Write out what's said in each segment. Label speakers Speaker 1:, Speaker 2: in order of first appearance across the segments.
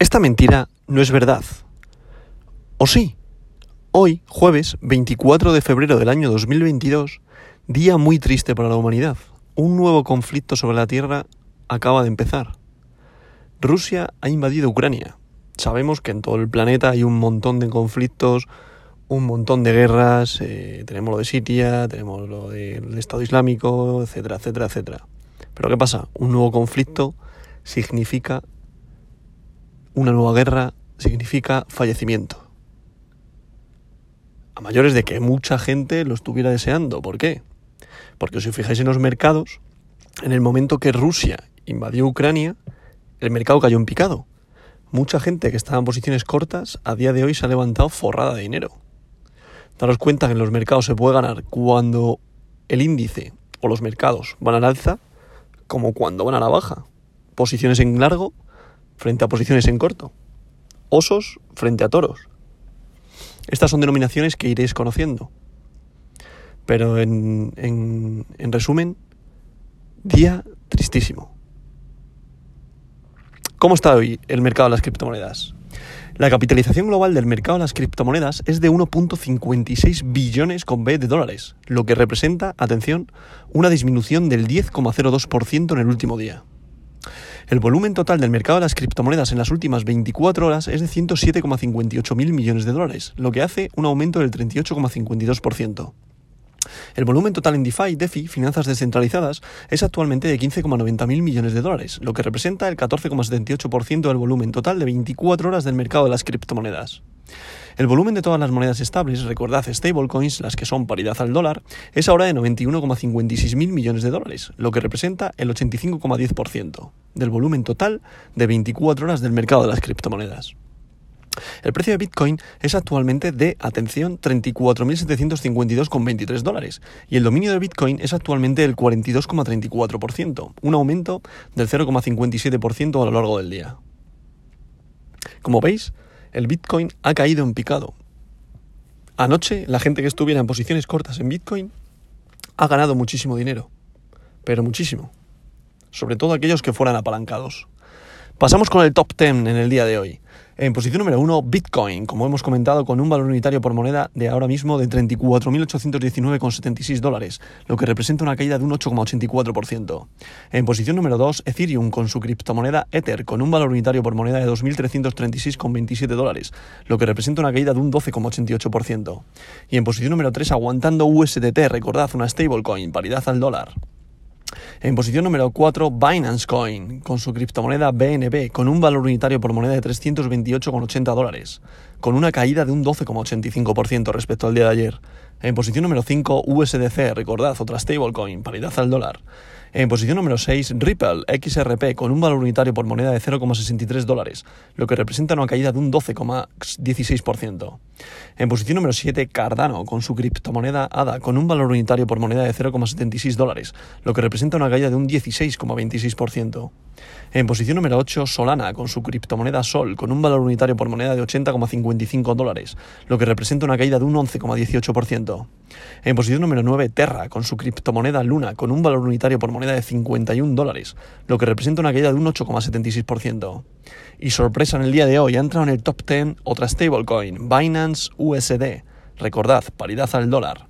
Speaker 1: Esta mentira no es verdad. ¿O sí? Hoy, jueves 24 de febrero del año 2022, día muy triste para la humanidad. Un nuevo conflicto sobre la Tierra acaba de empezar. Rusia ha invadido Ucrania. Sabemos que en todo el planeta hay un montón de conflictos, un montón de guerras, eh, tenemos lo de Siria, tenemos lo del Estado Islámico, etcétera, etcétera, etcétera. Pero ¿qué pasa? Un nuevo conflicto significa una nueva guerra significa fallecimiento. A mayores de que mucha gente lo estuviera deseando. ¿Por qué? Porque si os fijáis en los mercados, en el momento que Rusia invadió Ucrania, el mercado cayó en picado. Mucha gente que estaba en posiciones cortas a día de hoy se ha levantado forrada de dinero. Daros cuenta que en los mercados se puede ganar cuando el índice o los mercados van al alza como cuando van a la baja. Posiciones en largo frente a posiciones en corto. Osos frente a toros. Estas son denominaciones que iréis conociendo. Pero en, en, resumen, día tristísimo. ¿Cómo está hoy el mercado de las criptomonedas? La capitalización global del mercado de las criptomonedas es de 1.56 billones con B de dólares, lo que representa, atención, una disminución del 10,02% en el último día. El volumen total del mercado de las criptomonedas en las últimas 24 horas es de 107,58 mil millones de dólares, lo que hace un aumento del 38,52%. El volumen total en DeFi, DeFi, finanzas descentralizadas, es actualmente de 15,90 mil millones de dólares, lo que representa el 14,78% del volumen total de 24 horas del mercado de las criptomonedas. El volumen de todas las monedas estables, recordad stablecoins, las que son paridad al dólar, es ahora de 91,56 mil millones de dólares, lo que representa el 85,10% del volumen total de 24 horas del mercado de las criptomonedas. El precio de Bitcoin es actualmente de, atención, 34.752,23 dólares y el dominio de Bitcoin es actualmente el 42,34%, un aumento del 0,57% a lo largo del día. Como veis, el Bitcoin ha caído en picado. Anoche, la gente que estuviera en posiciones cortas en Bitcoin ha ganado muchísimo dinero, pero muchísimo. Sobre todo aquellos que fueran apalancados. Pasamos con el top 10 en el día de hoy. En posición número 1, Bitcoin, como hemos comentado, con un valor unitario por moneda de ahora mismo de 34.819,76 dólares, lo que representa una caída de un 8,84%. En posición número 2, Ethereum, con su criptomoneda Ether, con un valor unitario por moneda de 2.336,27 dólares, lo que representa una caída de un 12,88%. Y en posición número 3, aguantando USDT, recordad, una stablecoin, paridad al dólar. En posición número 4, Binance Coin, con su criptomoneda BNB, con un valor unitario por moneda de 328,80 dólares, con una caída de un 12,85% respecto al día de ayer. En posición número 5, USDC, recordad, otra stablecoin, paridad al dólar. En posición número 6, Ripple XRP con un valor unitario por moneda de 0,63 dólares, lo que representa una caída de un 12,16%. En posición número 7, Cardano con su criptomoneda ADA con un valor unitario por moneda de 0,76 dólares, lo que representa una caída de un 16,26%. En posición número 8, Solana con su criptomoneda Sol con un valor unitario por moneda de 80,55 dólares, lo que representa una caída de un 11,18%. En posición número 9, Terra con su criptomoneda Luna con un valor unitario por moneda de 51 dólares, lo que representa una caída de un 8,76%. Y sorpresa en el día de hoy, ha entrado en el top 10 otra stablecoin, Binance USD. Recordad, paridad al dólar.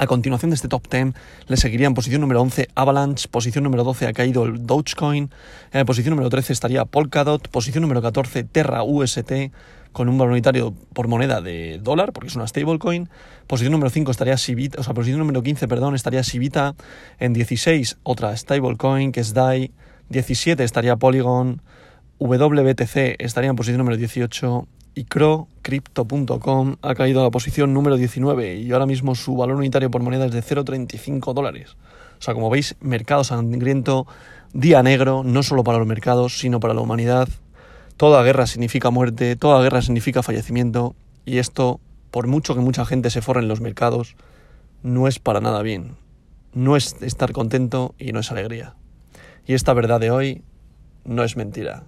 Speaker 1: A continuación de este top 10 le seguiría en posición número 11 Avalanche, posición número 12 ha caído el Dogecoin, en posición número 13 estaría Polkadot, posición número 14 Terra UST con un valor unitario por moneda de dólar, porque es una stablecoin. Posición número 5 estaría Sivita, o sea, posición número 15, perdón, estaría Sivita. En 16 otra stablecoin que es DAI. 17 estaría Polygon. WBTC estaría en posición número 18 y CRO, Crypto.com, ha caído a la posición número 19 y ahora mismo su valor unitario por moneda es de 0,35 dólares. O sea, como veis, mercado sangriento, día negro, no solo para los mercados, sino para la humanidad. Toda guerra significa muerte, toda guerra significa fallecimiento y esto, por mucho que mucha gente se forre en los mercados, no es para nada bien. No es estar contento y no es alegría. Y esta verdad de hoy no es mentira.